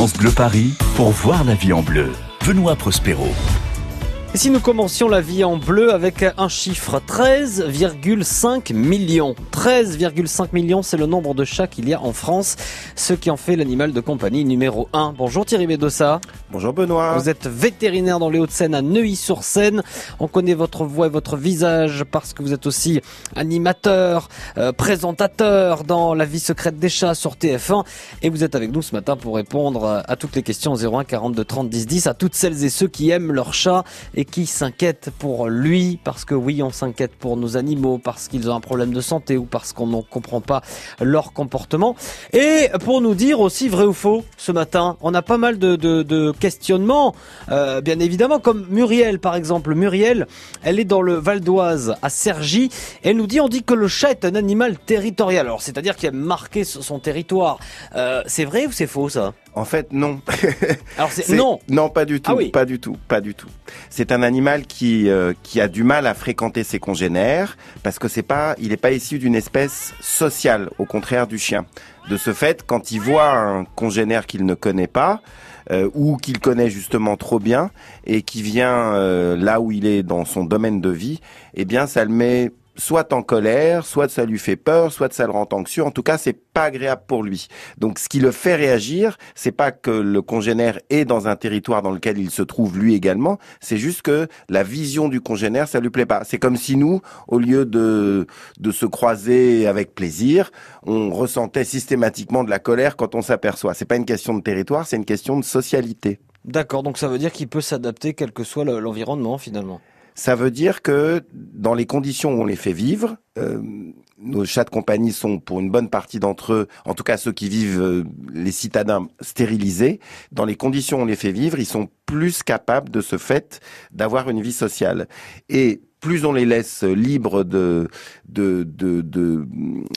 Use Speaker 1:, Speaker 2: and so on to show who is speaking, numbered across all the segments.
Speaker 1: France Paris pour voir la vie en bleu. Benoît Prospero.
Speaker 2: Et si nous commencions la vie en bleu avec un chiffre 13,5 millions. 13,5 millions, c'est le nombre de chats qu'il y a en France, ce qui en fait l'animal de compagnie numéro 1. Bonjour Thierry Médossa.
Speaker 3: Bonjour Benoît.
Speaker 2: Vous êtes vétérinaire dans les Hauts-de-Seine à Neuilly-sur-Seine. On connaît votre voix et votre visage parce que vous êtes aussi animateur, euh, présentateur dans La vie secrète des chats sur TF1 et vous êtes avec nous ce matin pour répondre à toutes les questions 01 42 30 10 10 à toutes celles et ceux qui aiment leur chat et qui s'inquiètent pour lui, parce que oui, on s'inquiète pour nos animaux, parce qu'ils ont un problème de santé ou parce qu'on ne comprend pas leur comportement. Et pour nous dire aussi vrai ou faux, ce matin, on a pas mal de, questionnements, euh, bien évidemment, comme Muriel par exemple. Muriel, elle est dans le Val d'Oise, à Cergy, et elle nous dit, on dit que le chat est un animal territorial. Alors, c'est-à-dire qu'il a marqué son territoire. Euh, c'est vrai ou c'est faux ça?
Speaker 3: En fait, non.
Speaker 2: Alors c'est non.
Speaker 3: Non, pas du tout,
Speaker 2: Ah oui.
Speaker 3: pas du tout, pas du tout. C'est un animal qui euh, qui a du mal à fréquenter ses congénères parce que c'est pas, il n'est pas issu d'une espèce sociale, au contraire du chien. De ce fait, quand il voit un congénère qu'il ne connaît pas euh, ou qu'il connaît justement trop bien et qui vient euh, là où il est dans son domaine de vie, eh bien, ça le met soit en colère, soit ça lui fait peur, soit ça le rend anxieux. En tout cas, c'est pas agréable pour lui. Donc, ce qui le fait réagir, c'est pas que le congénère est dans un territoire dans lequel il se trouve lui également. C'est juste que la vision du congénère, ça lui plaît pas. C'est comme si nous, au lieu de de se croiser avec plaisir, on ressentait systématiquement de la colère quand on s'aperçoit. C'est pas une question de territoire, c'est une question de socialité.
Speaker 2: D'accord, donc ça veut dire qu'il peut s'adapter quel que soit le- l'environnement finalement.
Speaker 3: Ça veut dire que dans les conditions où on les fait vivre, euh, nos chats de compagnie sont pour une bonne partie d'entre eux, en tout cas ceux qui vivent euh, les citadins stérilisés, dans les conditions où on les fait vivre, ils sont plus capables de ce fait d'avoir une vie sociale. Et plus on les laisse libres de, de, de, de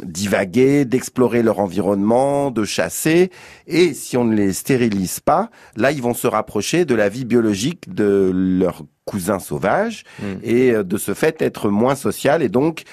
Speaker 3: divaguer, d'explorer leur environnement, de chasser, et si on ne les stérilise pas, là ils vont se rapprocher de la vie biologique de leurs cousins sauvages
Speaker 2: Mm.
Speaker 3: et euh, de ce fait être moins social et donc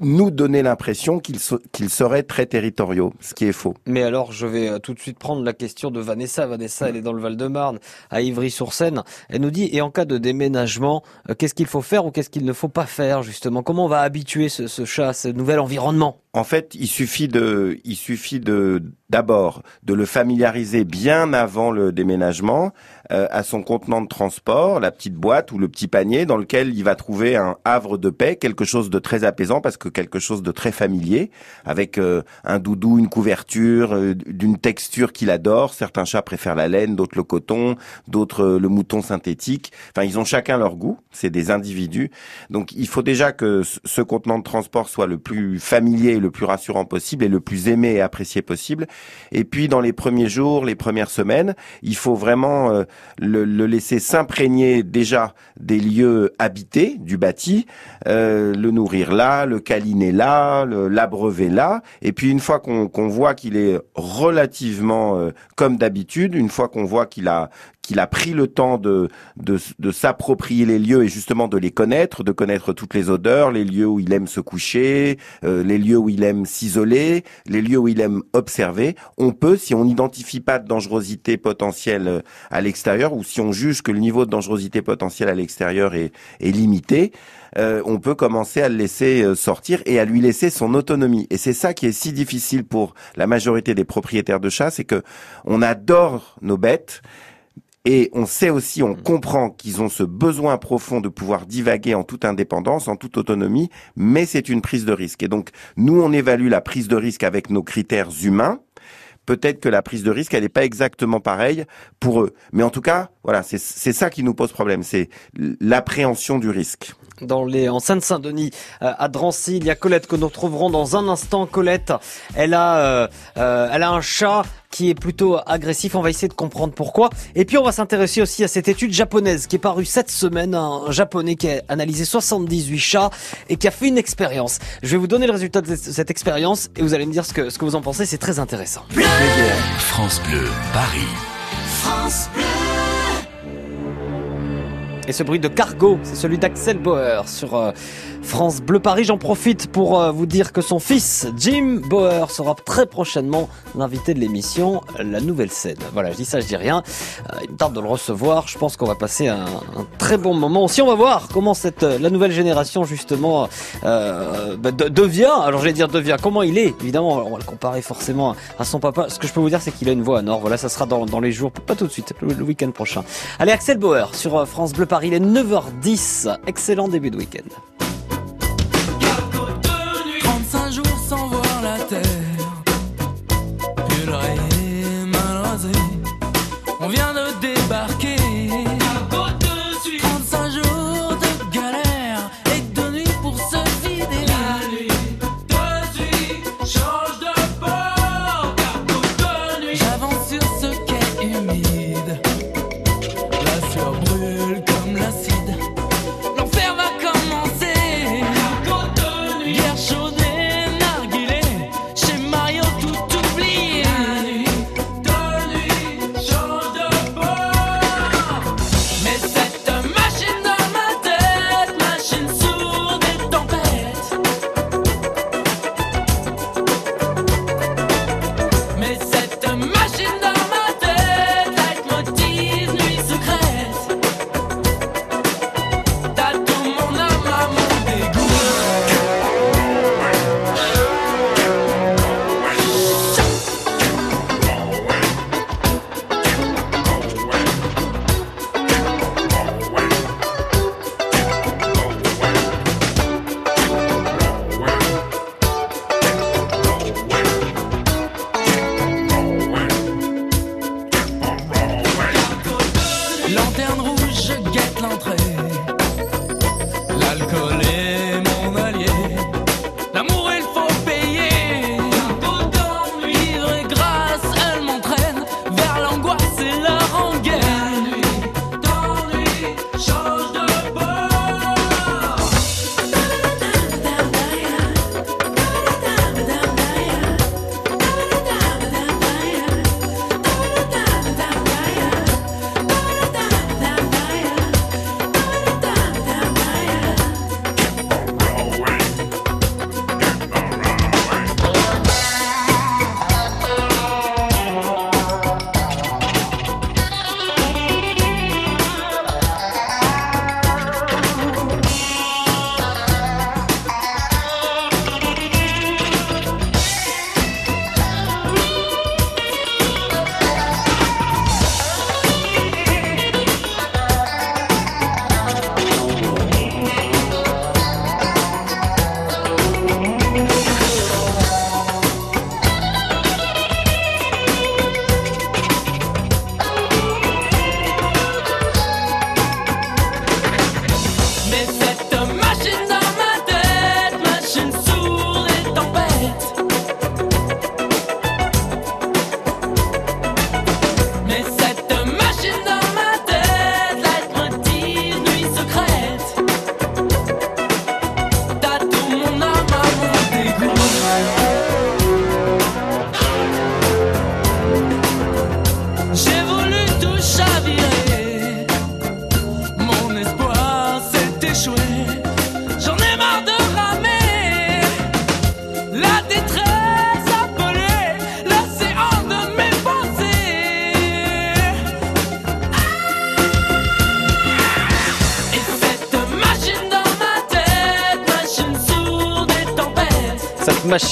Speaker 3: nous donner l'impression qu'ils so- seraient très territoriaux, ce qui est faux.
Speaker 2: Mais alors, je vais euh, tout de suite prendre la question de Vanessa. Vanessa, elle est dans le Val-de-Marne, à Ivry-sur-Seine. Elle nous dit, et en cas de déménagement, euh, qu'est-ce qu'il faut faire ou qu'est-ce qu'il ne faut pas faire, justement? Comment on va habituer ce, ce chat à ce nouvel environnement?
Speaker 3: En fait, il suffit de, il suffit de, d'abord, de le familiariser bien avant le déménagement euh, à son contenant de transport, la petite boîte ou le petit panier dans lequel il va trouver un havre de paix, quelque chose de très apaisant parce que quelque chose de très familier, avec euh, un doudou, une couverture, euh, d'une texture qu'il adore. Certains chats préfèrent la laine, d'autres le coton, d'autres euh, le mouton synthétique. Enfin, ils ont chacun leur goût. C'est des individus. Donc, il faut déjà que ce- contenant de transport soit le plus familier, le plus rassurant possible et le plus aimé et apprécié possible. Et puis, dans les premiers jours, les premières semaines, il faut vraiment euh, le, le laisser s'imprégner déjà des lieux habités, du bâti, euh, le nourrir là, le câliner là, l'abreuver là. Et puis, une fois qu'on qu'on voit qu'il est relativement euh, comme d'habitude, une fois qu'on voit qu'il a qu'il a pris le temps de, de, de s'approprier les lieux et justement de les connaître, de connaître toutes les odeurs, les lieux où il aime se coucher, euh, les lieux où il aime s'isoler, les lieux où il aime observer. On peut, si on n'identifie pas de dangerosité potentielle euh, à l'extérieur ou si on juge que le niveau de dangerosité potentielle à l'extérieur est, est limité, euh, on peut commencer à le laisser euh, sortir et à lui laisser son autonomie. Et c'est ça qui est si difficile pour la majorité des propriétaires de chats, c'est que on adore nos bêtes. Et on sait aussi, on comprend qu'ils ont ce besoin profond de pouvoir divaguer en toute indépendance, en toute autonomie, mais c'est une prise de risque. Et donc, nous, on évalue la prise de risque avec nos critères humains. Peut-être que la prise de risque, elle n'est pas exactement pareille pour eux. Mais en tout cas, voilà, c'est c'est ça qui nous pose problème, c'est l'appréhension du risque.
Speaker 2: dans les, en Seine-Saint-Denis, euh, à Drancy. Il y a Colette que nous retrouverons dans un instant. Colette, elle a, euh, euh, elle a un chat qui est plutôt agressif. On va essayer de comprendre pourquoi. Et puis on va s'intéresser aussi à cette étude japonaise qui est parue cette semaine. Un japonais qui a analysé 78 chats et qui a fait une expérience. Je vais vous donner le résultat de cette expérience et vous allez me dire ce que, ce que vous en pensez. C'est très intéressant.
Speaker 1: France Bleu Paris.
Speaker 4: Et ce bruit de cargo, c'est celui d'Axel Bauer sur euh, France Bleu Paris. J'en profite pour euh, vous dire que son fils, Jim Bauer, sera très prochainement l'invité de l'émission La Nouvelle Scène. Voilà, je dis ça, je dis rien. Euh, il me tarde de le recevoir. Je pense qu'on va passer un, très bon moment. Aussi, on va voir comment cette la nouvelle génération justement bah, de, devient. Alors, je vais dire devient. Comment il est Évidemment, on va le comparer forcément à son papa. Ce que je peux vous dire, c'est qu'il a une voix à Nord. Voilà, ça sera dans, dans les jours, pas tout de suite, le, le week-end prochain. Allez, Axel Bauer sur France Bleu Paris. Il est 9h10. Excellent début de week-end.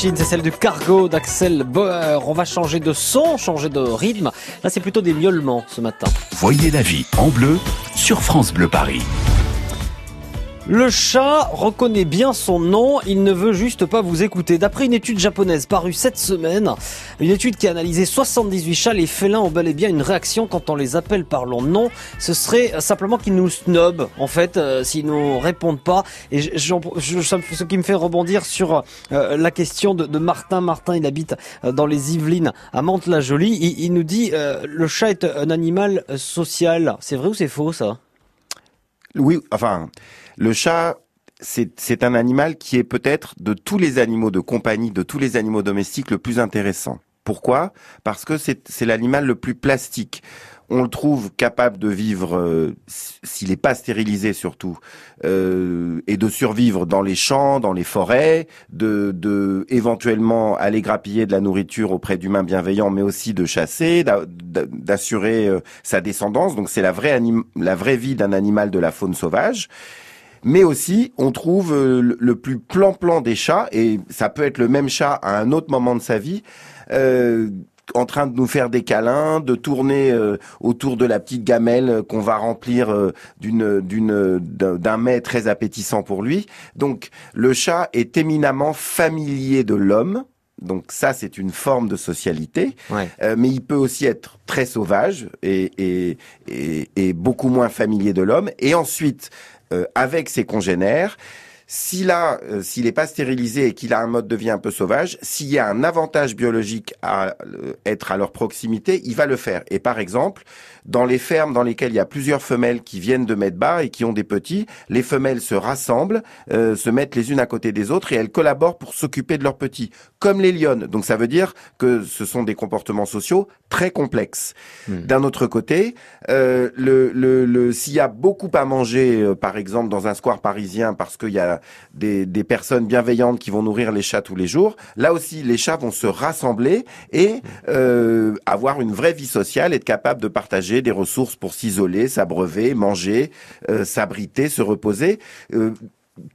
Speaker 4: C'est celle du cargo d'Axel Bauer. On va changer de son, changer de rythme. Là, c'est plutôt des miaulements ce matin.
Speaker 5: Voyez la vie en bleu sur France Bleu Paris.
Speaker 4: Le chat reconnaît bien son nom, il ne veut juste pas vous écouter. D'après une étude japonaise parue cette semaine, une étude qui a analysé 78 chats, les félins ont bel et bien une réaction quand on les appelle par leur nom. Ce serait simplement qu'ils nous snobent, en fait, euh, s'ils nous répondent pas. Et ce qui me fait rebondir sur euh, la question de, Martin. Martin, il habite euh, dans les Yvelines, à Mantes-la-Jolie. Il, il nous dit, euh, le chat est un animal euh, social. C'est vrai ou c'est faux, ça?
Speaker 3: Oui, enfin, le chat, c'est un animal qui est peut-être de tous les animaux de compagnie, de tous les animaux domestiques, le plus intéressant. Pourquoi? Parce que c'est l'animal le plus plastique. on le trouve capable de vivre, euh, s'il n'est pas stérilisé surtout, euh, et de survivre dans les champs, dans les forêts, de, de éventuellement aller grappiller de la nourriture auprès d'humains bienveillants, mais aussi de chasser, d'a- d'a- d'assurer euh, sa descendance. Donc c'est la la vraie vie d'un animal de la faune sauvage. Mais aussi, on trouve euh, le- plus plan-plan des chats, et ça peut être le même chat à un autre moment de sa vie, euh, en train de nous faire des câlins, de tourner euh, autour de la petite gamelle qu'on va remplir euh, d'une d'une d'un d'un mets très appétissant pour lui. Donc le chat est éminemment familier de l'homme. Donc ça, c'est une forme de socialité.
Speaker 2: Ouais.
Speaker 3: Euh, mais il peut aussi être très sauvage et, et, et, et beaucoup moins familier de l'homme. Et ensuite, euh, avec ses congénères, s'il a, euh, s'il n'est pas stérilisé et qu'il a un mode de vie un peu sauvage, s'il y a un avantage biologique à euh, être à leur proximité, il va le faire. Et par exemple, dans les fermes dans lesquelles il y a plusieurs femelles qui viennent de mettre bas et qui ont des petits, les femelles se rassemblent, euh, se mettent les unes à côté des autres et elles collaborent pour s'occuper de leurs petits, comme les lionnes. Donc ça veut dire que ce sont des comportements sociaux très complexes. D'un autre côté, euh, le, le, le, s'il y a beaucoup à manger, euh, par exemple dans un square parisien, parce qu'il y a des, des personnes bienveillantes qui vont nourrir les chats tous les jours, là aussi les chats vont se rassembler et euh, avoir une vraie vie sociale, être capable de partager des ressources pour s'isoler, s'abreuver, manger, s'abriter, se reposer.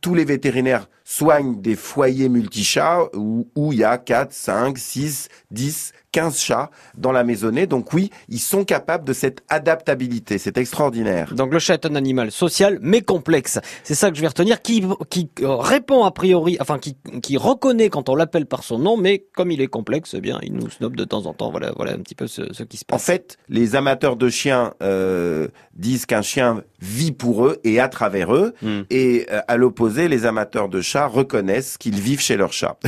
Speaker 3: Tous les vétérinaires soignent des foyers multichats où, où il y a 4, 5, 6, 10, 15 chats dans la maisonnée. Donc oui, ils sont capables de cette adaptabilité. C'est extraordinaire.
Speaker 2: Donc le chat est un animal social mais complexe. C'est ça que je vais retenir, qui, qui euh, répond a priori, enfin qui, qui reconnaît quand on l'appelle par son nom, mais comme il est complexe, eh bien il nous snob de temps en temps. Voilà, voilà un petit peu ce, ce qui se
Speaker 3: En
Speaker 2: passe.
Speaker 3: fait, les amateurs de chiens euh, disent qu'un chien vit pour eux et à travers eux.
Speaker 2: Hmm.
Speaker 3: Et euh, à l'opposé, les amateurs de chats reconnaissent qu'ils vivent chez leur chat.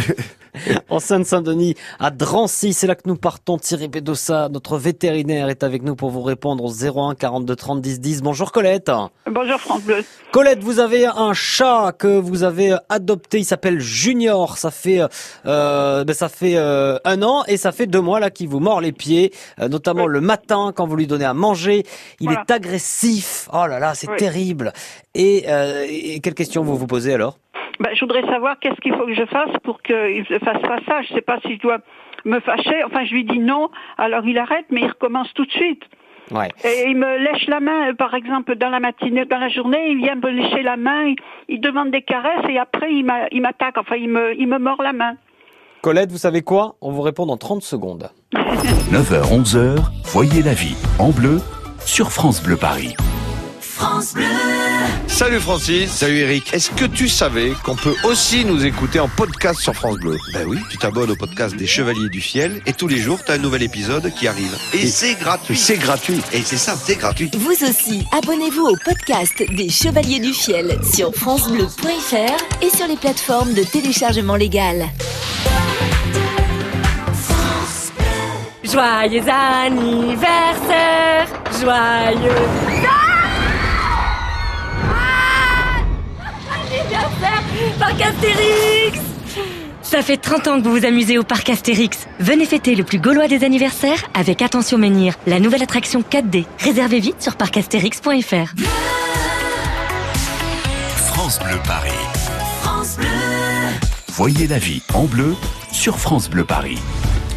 Speaker 2: En Seine-Saint-Denis, à Drancy, c'est là que nous partons. Thierry Bédossa, notre vétérinaire, est avec nous pour vous répondre au 01 42 30 10 10. Bonjour Colette.
Speaker 6: Bonjour France Bleu.
Speaker 2: Colette, vous avez un chat que vous avez adopté. Il s'appelle Junior. Ça fait, euh, ben ça fait euh, un an et ça fait deux mois là qu'il vous mord les pieds, euh, notamment le matin quand vous lui donnez à manger. Il
Speaker 6: Voilà.
Speaker 2: est agressif. Oh là là, c'est
Speaker 6: Oui.
Speaker 2: terrible. Et, euh, et quelle question vous vous posez alors?
Speaker 6: Ben, je voudrais savoir qu'est-ce qu'il faut que je fasse pour qu'il ne fasse pas ça. Je sais pas si je dois me fâcher. Enfin, je lui dis non, alors il arrête, mais il recommence tout de suite.
Speaker 2: Ouais.
Speaker 6: Et il me lèche la main, euh, par exemple, dans la matinée, dans la journée, il vient me lécher la main, il, il demande des caresses et après il m'attaque, enfin il me, il me mord la main.
Speaker 2: Colette, vous savez quoi? On vous répond dans 30 secondes.
Speaker 1: 9h, 11h, voyez la vie en bleu sur France Bleu Paris.
Speaker 7: Salut Francis. Salut Eric. Est-ce que tu savais qu'on peut aussi nous écouter en podcast sur France Bleu? Ben oui, tu t'abonnes au podcast des Chevaliers du Fiel et tous les jours, tu as un nouvel épisode qui arrive. Et, c'est gratuit. C'est gratuit. Et c'est ça, c'est gratuit.
Speaker 8: Vous aussi, abonnez-vous au podcast des Chevaliers du Fiel sur francebleu.fr et sur les plateformes de téléchargement légal.
Speaker 9: Joyeux anniversaire, joyeux Ah anniversaire, Parc Astérix Ça fait 30 ans que vous vous amusez au Parc Astérix. Venez fêter le plus gaulois des anniversaires avec Attention Menhir, la nouvelle attraction 4D. Réservez vite sur parcastérix.fr.
Speaker 1: France Bleu Paris. Voyez la vie en bleu sur France Bleu Paris.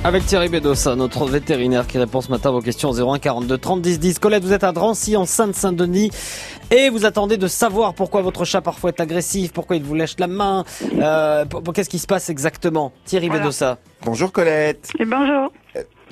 Speaker 2: Avec Thierry Bédossa, notre vétérinaire qui répond ce matin à vos questions au 01 42 30 10 10. Colette, vous êtes à Drancy en Seine-Saint-Denis et vous attendez de savoir pourquoi votre chat parfois est agressif, pourquoi il vous lèche la main, euh, pour- pour- qu'est-ce qui se passe exactement Thierry
Speaker 6: Voilà.
Speaker 2: Bédossa.
Speaker 3: Bonjour Colette.
Speaker 6: Et bonjour.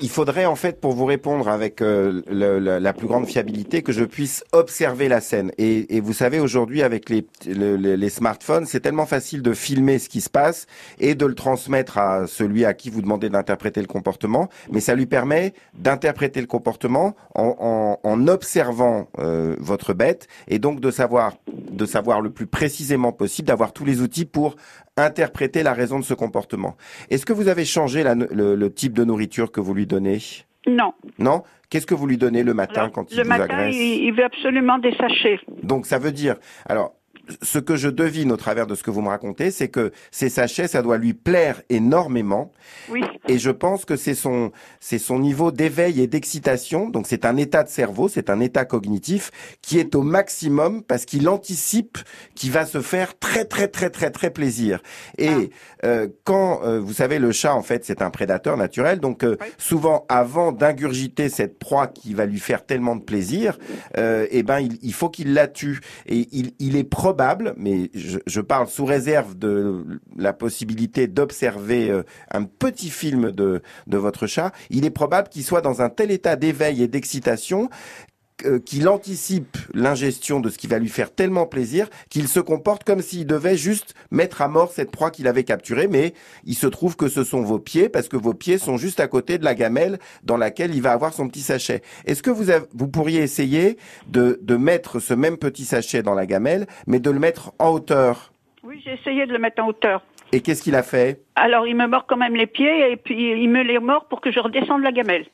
Speaker 3: Il faudrait en fait, pour vous répondre avec euh, la plus grande fiabilité, que je puisse observer la scène. Et, vous savez, aujourd'hui, avec les, le- le- les smartphones, c'est tellement facile de filmer ce qui se passe et de le transmettre à celui à qui vous demandez d'interpréter le comportement. Mais ça lui permet d'interpréter le comportement en, en- en observant euh, votre bête et donc de savoir, de savoir le plus précisément possible, d'avoir tous les outils pour interpréter la raison de ce comportement. Est-ce que vous avez changé la- le, le type de nourriture que vous lui donnez?
Speaker 6: Non.
Speaker 3: Non? Qu'est-ce que vous lui donnez le matin
Speaker 6: Alors,
Speaker 3: quand il
Speaker 6: le
Speaker 3: vous
Speaker 6: matin,
Speaker 3: agresse?
Speaker 6: il, il veut absolument des sachets.
Speaker 3: Donc ça veut dire, alors ce que je devine au travers de ce que vous me racontez, c'est que ces sachets, ça doit lui plaire énormément.
Speaker 6: Oui.
Speaker 3: Et je pense que c'est son, c'est son niveau d'éveil et d'excitation. Donc c'est un état de cerveau, c'est un état cognitif qui est au maximum parce qu'il anticipe qu'il va se faire très très très très très plaisir. Et euh, quand euh, vous savez le chat en fait c'est un prédateur naturel, donc euh, souvent avant d'ingurgiter cette proie qui va lui faire tellement de plaisir, euh, eh ben il, il faut qu'il la tue. Et il, il est probable, mais je, parle sous réserve de la possibilité d'observer euh, un petit film de votre chat, il est probable qu'il soit dans un tel état d'éveil et d'excitation euh, qu'il anticipe l'ingestion de ce qui va lui faire tellement plaisir qu'il se comporte comme s'il devait juste mettre à mort cette proie qu'il avait capturée, mais il se trouve que ce sont vos pieds parce que vos pieds sont juste à côté de la gamelle dans laquelle il va avoir son petit sachet. Est-ce que vous, avez- vous pourriez essayer de, de mettre ce même petit sachet dans la gamelle, mais de le mettre en hauteur?
Speaker 6: Oui, j'ai essayé de le mettre en hauteur.
Speaker 3: Et qu'est-ce qu'il a fait?
Speaker 6: Alors, il me mord quand même les pieds et puis il me les mord pour que je redescende la gamelle.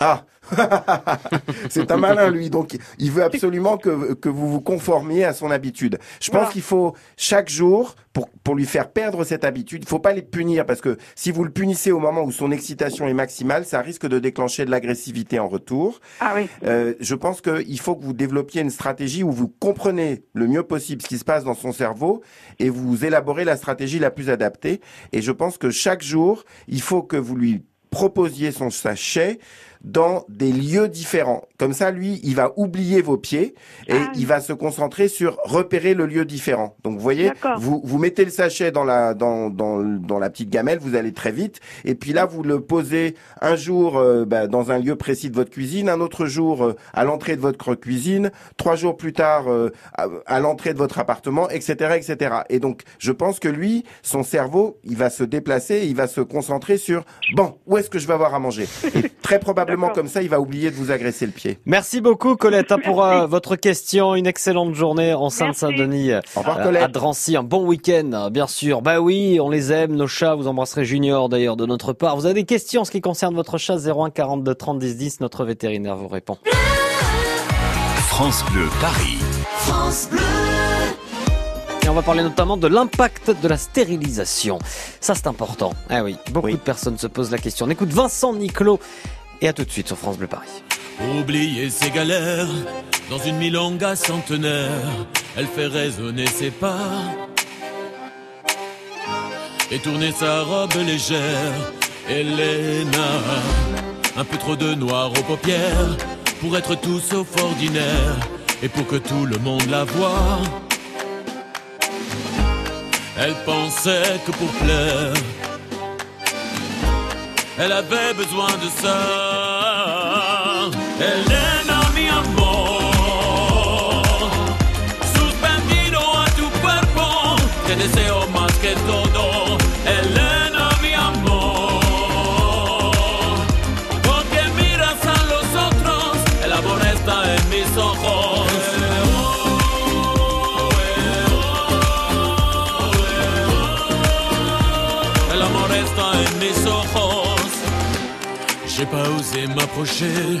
Speaker 3: Ah C'est un malin, lui. Donc, il veut absolument que, que vous vous conformiez à son habitude. Je pense
Speaker 6: Voilà.
Speaker 3: qu'il faut, chaque jour, pour, pour lui faire perdre cette habitude, il faut pas les punir parce que si vous le punissez au moment où son excitation est maximale, ça risque de déclencher de l'agressivité en retour.
Speaker 6: Ah oui.
Speaker 3: Euh, je pense qu'il faut que vous développiez une stratégie où vous comprenez le mieux possible ce qui se passe dans son cerveau et vous élaborez la stratégie la plus adaptée. Et je pense que chaque jour, il faut que vous lui proposiez son sachet dans des lieux différents. Comme ça, lui, il va oublier vos pieds et
Speaker 6: Ah.
Speaker 3: il va se concentrer sur repérer le lieu différent. Donc, vous voyez, vous, vous mettez le sachet dans la, dans, dans, dans la petite gamelle, vous allez très vite. Et puis là, vous le posez un jour euh, bah, dans un lieu précis de votre cuisine, un autre jour euh, à l'entrée de votre cuisine, trois jours plus tard euh, à, à l'entrée de votre appartement, etc., etc. Et donc, je pense que lui, son cerveau, il va se déplacer, et il va se concentrer sur bon, où est-ce que je vais avoir à manger? Et très probablement Comme ça, il va oublier de vous agresser le pied.
Speaker 2: Merci beaucoup Colette hein, pour euh, votre question. Une excellente journée en Sainte-Saint-Denis. euh,
Speaker 3: Au revoir,
Speaker 2: à
Speaker 3: Colette.
Speaker 2: Drancy, un bon week-end, hein, bien sûr. Bah oui, on les aime, nos chats. Vous embrasserez Junior d'ailleurs de notre part. Vous avez des questions en ce qui concerne votre chat? 01 42 30 10 10. Notre vétérinaire vous répond.
Speaker 1: France Bleu Paris.
Speaker 2: Et on va parler notamment de l'impact de la stérilisation. Ça, c'est important. Ah oui, beaucoup
Speaker 3: Oui.
Speaker 2: de personnes se posent la question. On écoute Vincent Niclot et à tout de suite sur France Bleu Paris.
Speaker 10: Oublier ses galères dans une milonga centenaire, elle fait résonner ses pas et tourner sa robe légère. Elena, un peu trop de noir aux paupières pour être tout sauf ordinaire et pour que tout le monde la voie. Elle pensait que pour plaire, elle avait besoin de ça. Elena, mi amor, suspendido a tu cuerpo, te deseo más que todo. Elena, mi amor, porque miras a los otros, el amor está en mis ojos. El amor está en mis ojos. J'ai pas osé m'approcher,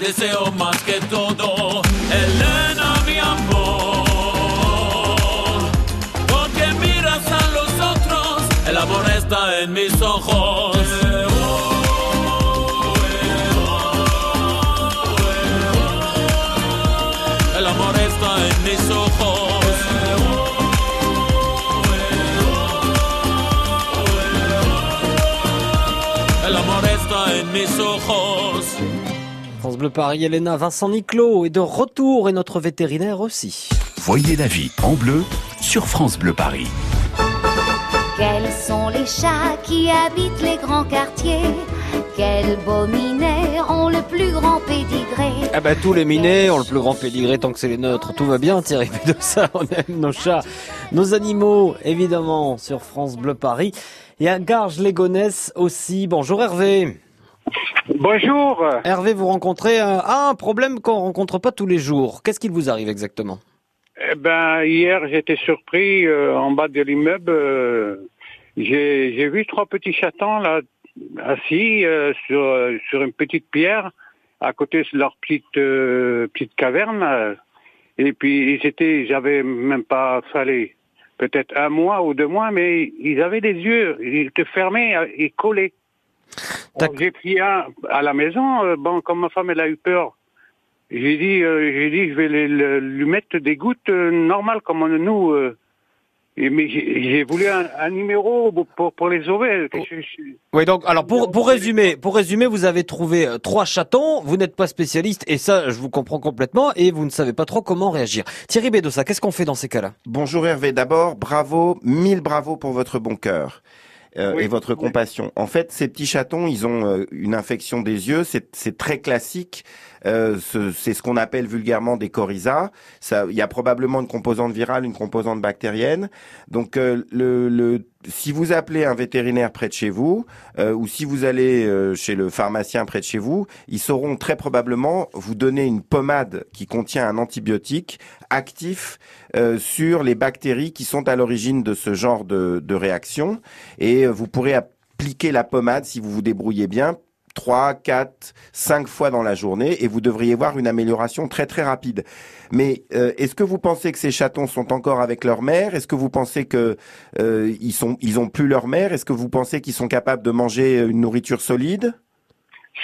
Speaker 10: Deseo más que todo, Elena, mi amor. Porque miras a los otros, el amor está en mis ojos. El amor está en mis ojos. El amor está en mis ojos.
Speaker 2: France Bleu Paris, Elena, Vincent Niclot est de retour et notre vétérinaire aussi.
Speaker 1: Voyez la vie en bleu sur France Bleu Paris.
Speaker 11: Quels sont les chats qui habitent les grands quartiers? Quels beaux minets ont le plus grand pédigré?
Speaker 2: Ah bah tous les minets ont le plus grand pédigré tant que c'est les nôtres. Tout va bien Thierry de ça, on aime nos chats, nos animaux évidemment sur France Bleu Paris. Et à Garges Légonesse aussi. Bonjour Hervé.
Speaker 12: Bonjour.
Speaker 2: Hervé, vous rencontrez un, ah, un problème qu'on rencontre pas tous les jours. Qu'est-ce qu'il vous arrive exactement?
Speaker 12: Eh ben, hier, j'étais surpris euh, en bas de l'immeuble. euh, j'ai vu trois petits chatons là assis euh, sur euh, sur une petite pierre à côté de leur petite euh, petite caverne. Et puis ils étaient, j'avais même pas fallu peut-être un mois ou deux mois, mais ils avaient des yeux, ils étaient fermés euh, et collés. J'ai pris un à la maison. euh, bon, comme ma femme elle a eu peur, j'ai dit, euh, j'ai dit, je vais le- lui mettre des gouttes euh, normales comme on- nous. euh, et, mais j'ai voulu un, un numéro pour, pour les sauver. que je- je-
Speaker 2: Oui, donc, alors pour, pour résumer, pour résumer, vous avez trouvé trois chatons, vous n'êtes pas spécialiste, et ça, je vous comprends complètement, et vous ne savez pas trop comment réagir. Thierry Bédossa, qu'est-ce qu'on fait dans ces cas-là?
Speaker 3: Bonjour Hervé, d'abord, bravo, mille bravo pour votre bon cœur. Euh, et votre compassion. En fait, ces petits chatons, ils ont euh, une infection des yeux, c'est c'est très classique. Euh, ce- c'est ce qu'on appelle vulgairement des coryzas. Il y a probablement une composante virale, une composante bactérienne. Donc, euh, le, le, si vous appelez un vétérinaire près de chez vous, euh, ou si vous allez euh, chez le pharmacien près de chez vous, ils sauront très probablement vous donner une pommade qui contient un antibiotique actif euh, sur les bactéries qui sont à l'origine de ce genre de, de réaction. Et vous pourrez appliquer la pommade si vous vous débrouillez bien 3, 4, 5 fois dans la journée et vous devriez voir une amélioration très très rapide. Mais euh, est-ce que vous pensez que ces chatons sont encore avec leur mère? Est-ce que vous pensez que euh, sont ils ont plus leur mère? Est-ce que vous pensez qu'ils sont capables de manger une nourriture solide?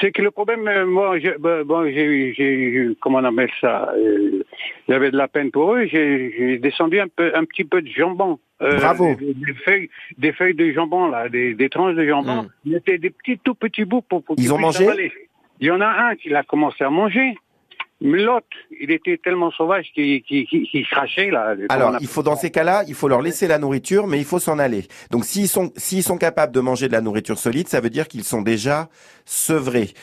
Speaker 12: C'est que le problème, euh, moi, bon, j'ai eu- comment on appelle ça euh, J'avais de la peine pour eux. J'ai descendu un petit peu de jambon. Euh,
Speaker 3: Bravo.
Speaker 12: Des, des feuilles, des feuilles de jambon là, des, des tranches de jambon. Il y avait des petits, tout petits bouts pour. pour
Speaker 3: Ils ont mangé
Speaker 12: avaler. Il y en a un qui a commencé à manger. Mais l'autre, il était tellement sauvage qu'il crachait là.
Speaker 3: Alors, il faut dans ces cas-là, il faut leur laisser la nourriture, mais il faut s'en aller. Donc, s'ils sont s'ils sont capables de manger de la nourriture solide, ça veut dire qu'ils sont déjà sevrés.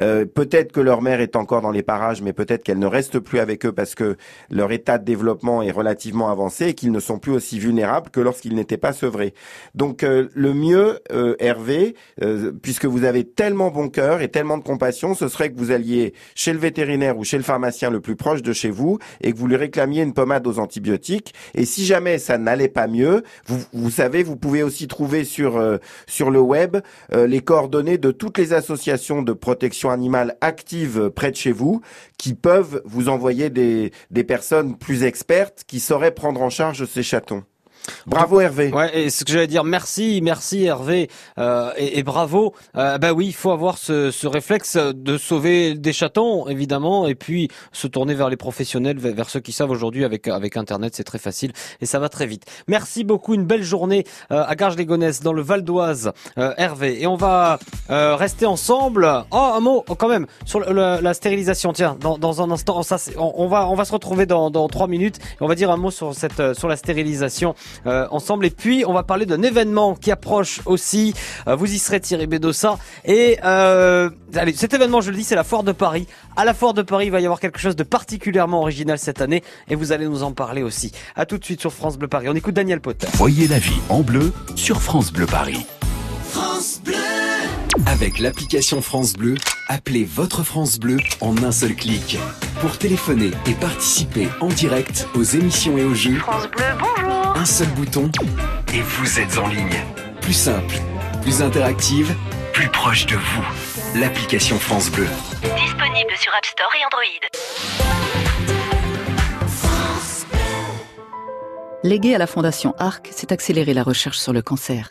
Speaker 3: Euh, peut-être que leur mère est encore dans les parages, mais peut-être qu'elle ne reste plus avec eux parce que leur état de développement est relativement avancé et qu'ils ne sont plus aussi vulnérables que lorsqu'ils n'étaient pas sevrés. Donc, euh, le mieux, euh, Hervé, puisque vous avez tellement bon cœur et tellement de compassion, ce serait que vous alliez chez le vétérinaire ou chez le pharmacien le plus proche de chez vous et que vous lui réclamiez une pommade aux antibiotiques. Et si jamais ça n'allait pas mieux, vous, savez, vous pouvez aussi trouver sur sur le web les coordonnées de toutes les associations de protection animale actives près de chez vous qui peuvent vous envoyer des des personnes plus expertes qui sauraient prendre en charge ces chatons. Bravo Hervé.
Speaker 2: Ouais, et ce que j'allais dire, merci, merci Hervé, euh, et, et bravo. Euh, bah oui, il faut avoir ce, ce réflexe de sauver des chatons, évidemment, et puis se tourner vers les professionnels, vers, vers ceux qui savent aujourd'hui avec avec Internet, c'est très facile et ça va très vite. Merci beaucoup, une belle journée euh, à Garges-les-Gonesse, dans le Val d'Oise, euh, Hervé, et on va euh, rester ensemble. Oh, un mot quand même sur le- le- la stérilisation. Tiens, dans, dans un instant, ça, on, on va on va se retrouver dans dans trois minutes. Et on va dire un mot sur cette sur la stérilisation euh, ensemble. Et puis, on va parler d'un événement qui approche aussi. Euh, vous y serez, Thierry Bédossa. Et euh, allez, cet événement, je le dis, c'est la Foire de Paris. À la Foire de Paris, il va y avoir quelque chose de particulièrement original cette année. Et vous allez nous en parler aussi. À tout de suite sur France Bleu Paris. On écoute Daniel Potter.
Speaker 1: Voyez la vie en bleu sur France Bleu Paris.
Speaker 13: France Bleu. Avec l'application France Bleu, appelez votre France Bleu en un seul clic. Pour téléphoner et participer en direct aux émissions et aux jeux,
Speaker 14: France Bleu, bonjour.
Speaker 13: un seul bouton et vous êtes en ligne. Plus simple, plus interactive, plus proche de vous. L'application France Bleu.
Speaker 14: Disponible sur App Store et Android.
Speaker 15: Léguer à la Fondation ARC, c'est accélérer la recherche sur le cancer.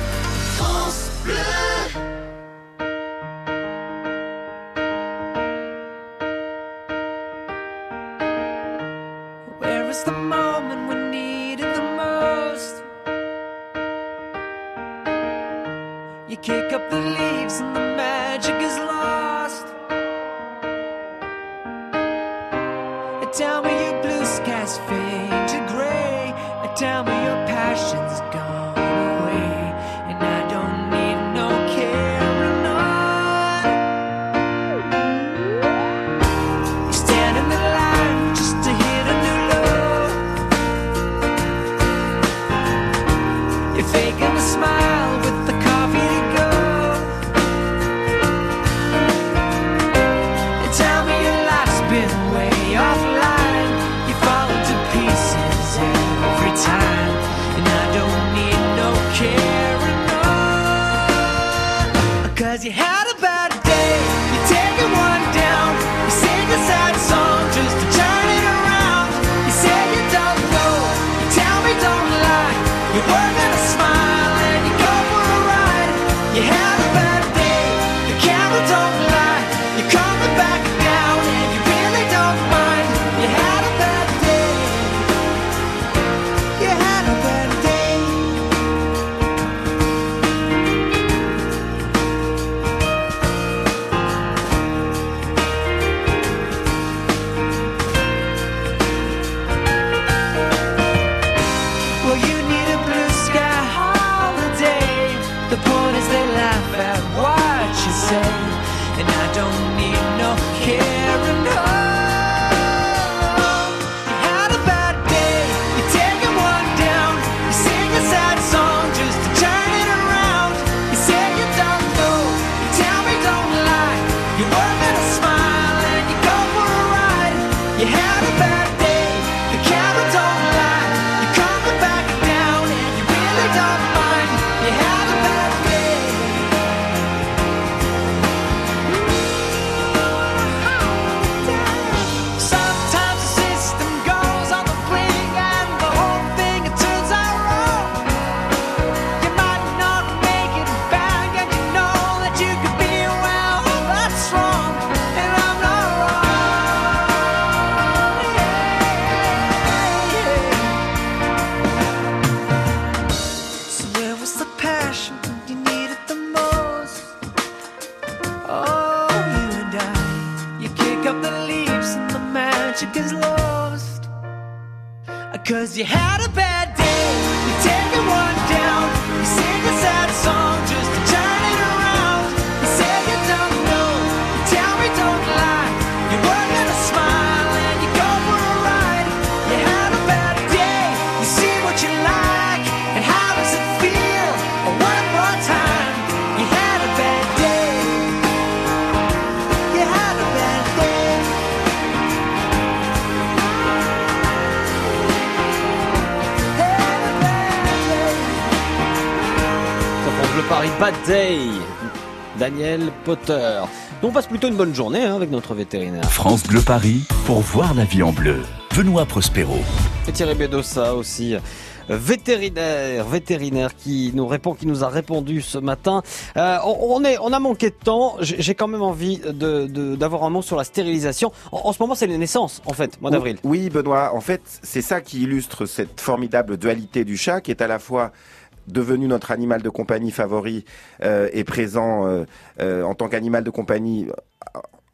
Speaker 2: Potter. On passe plutôt une bonne journée hein, avec notre vétérinaire.
Speaker 1: France Bleu Paris pour voir la vie en bleu. Benoît Prospero.
Speaker 2: Et Thierry Bédossa aussi vétérinaire, vétérinaire qui nous répond, qui nous a répondu ce matin. Euh, on, est, on a manqué de temps. J'ai quand même envie d'avoir de, de, un mot sur la stérilisation. En, en ce moment, c'est les naissances, en fait, mois d'avril.
Speaker 3: Oui, Benoît. En fait, c'est ça qui illustre cette formidable dualité du chat, qui est à la fois devenu notre animal de compagnie favori, euh, est présent euh, euh, en tant qu'animal de compagnie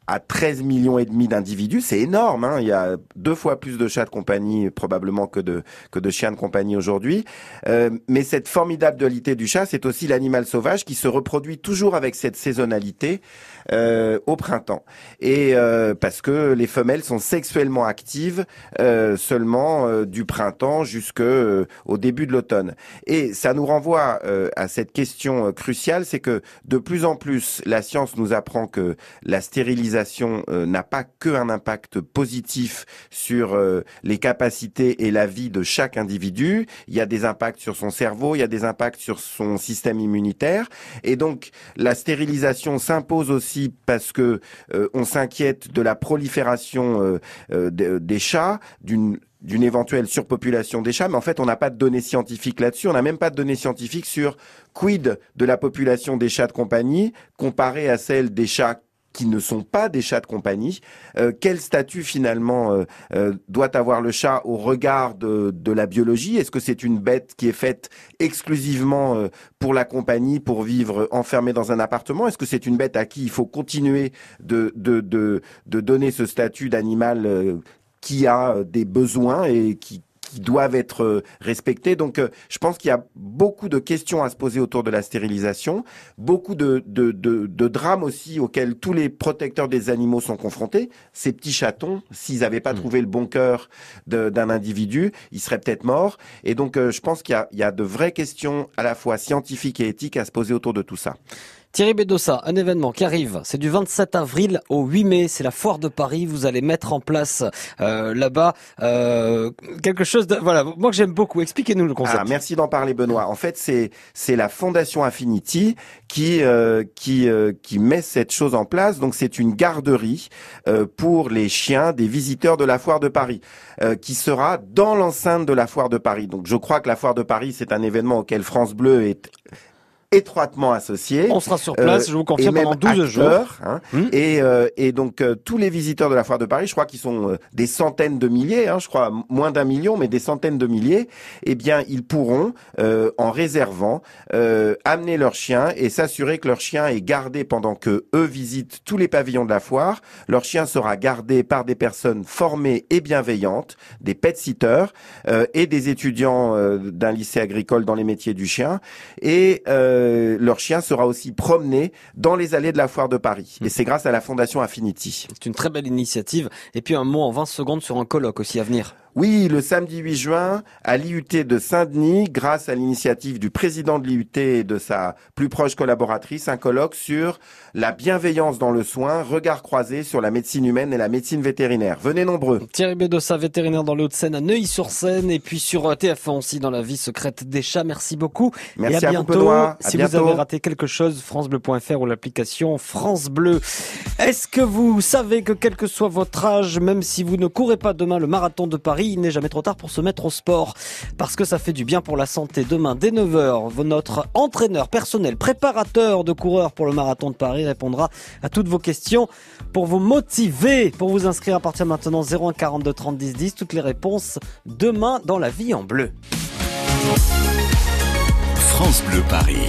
Speaker 3: à 13 millions et demi d'individus, c'est énorme. Hein. Il y a deux fois plus de chats de compagnie probablement que de que de chiens de compagnie aujourd'hui. Euh, mais cette formidable dualité du chat, c'est aussi l'animal sauvage qui se reproduit toujours avec cette saisonnalité euh, au printemps. Et euh, parce que les femelles sont sexuellement actives euh, seulement euh, du printemps jusque euh, au début de l'automne. Et ça nous renvoie à cette question cruciale, c'est que de plus en plus la science nous apprend que la stérilisation euh, n'a pas que un impact positif sur euh, les capacités et la vie de chaque individu. Il y a des impacts sur son cerveau, il y a des impacts sur son système immunitaire. Et donc la stérilisation s'impose aussi parce que euh, on s'inquiète de la prolifération de- des chats, d'une d'une éventuelle surpopulation des chats, mais en fait, on n'a pas de données scientifiques là-dessus. On n'a même pas de données scientifiques sur quid de la population des chats de compagnie comparée à celle des chats qui ne sont pas des chats de compagnie. Euh, quel statut finalement euh, euh, doit avoir le chat au regard de, la biologie? Est-ce que c'est une bête qui est faite exclusivement pour la compagnie, pour vivre enfermé dans un appartement? Est-ce que c'est une bête à qui il faut continuer de, de, de, de donner ce statut d'animal qui a des besoins et qui qui doivent être euh, respectés. Donc, euh, je pense qu'il y a beaucoup de questions à se poser autour de la stérilisation, beaucoup de, de, de, de drames aussi auxquels tous les protecteurs des animaux sont confrontés. Ces petits chatons, s'ils n'avaient pas trouvé le bon cœur d'un individu, ils seraient peut-être morts. Et donc, euh, je pense qu'il y a, il y a de vraies questions à la fois scientifiques et éthiques à se poser autour de tout ça.
Speaker 2: Thierry Bedossa, un événement qui arrive, c'est du 27 avril au 8 mai, c'est la foire de Paris, vous allez mettre en place euh, là-bas euh, quelque chose de... Voilà, moi que j'aime beaucoup, expliquez-nous le concept.
Speaker 3: Ah, merci d'en parler, Benoît. En fait, c'est la Fondation Affinity qui euh, qui qui met cette chose en place. Donc, c'est une garderie pour les chiens des visiteurs de la foire de Paris, qui sera dans l'enceinte de la foire de Paris. Donc, je crois que la foire de Paris, c'est un événement auquel France Bleu est étroitement associé.
Speaker 2: On sera sur place, je vous confirme, pendant 12 jours.
Speaker 3: acteur, hein. et, euh, et donc euh, tous les visiteurs de la foire de Paris, je crois qu'ils sont euh, des centaines de milliers, hein, je crois moins d'un million, mais des centaines de milliers, eh bien ils pourront, euh, en réservant, euh, amener leur chien et s'assurer que leur chien est gardé pendant que eux visitent tous les pavillons de la foire. Leur chien sera gardé par des personnes formées et bienveillantes, des pet sitters euh, et des étudiants euh, d'un lycée agricole dans les métiers du chien. Et euh, leur chien sera aussi promené dans les allées de la foire de Paris. Et c'est grâce à la Fondation Affinity.
Speaker 2: C'est une très belle initiative. Et puis un mot en 20 secondes sur un colloque aussi à venir.
Speaker 3: Oui, le samedi 8 juin, à l'IUT de Saint-Denis, grâce à l'initiative du président de l'IUT et de sa plus proche collaboratrice, un colloque sur la bienveillance dans le soin, regard croisé sur la médecine humaine et la médecine vétérinaire. Venez nombreux.
Speaker 2: Thierry Bedossa, vétérinaire dans les Hauts-de-Seine à Neuilly-sur-Seine et puis sur euh, TF1 aussi dans la vie secrète des chats. Merci beaucoup.
Speaker 3: Merci
Speaker 2: et à,
Speaker 3: à vous,
Speaker 2: bientôt.
Speaker 3: Benoît. À
Speaker 2: si vous avez raté quelque chose, francebleu.fr ou l'application France Bleu. Est-ce que vous savez que quel que soit votre âge, même si vous ne courez pas demain le marathon de Paris, il n'est jamais trop tard pour se mettre au sport parce que ça fait du bien pour la santé. Demain dès 9h, notre entraîneur personnel, préparateur de coureurs pour le marathon de Paris répondra à toutes vos questions pour vous motiver, pour vous inscrire à partir de maintenant 01 42 30 10 10. Toutes les réponses demain dans la vie en bleu.
Speaker 1: France Bleu Paris.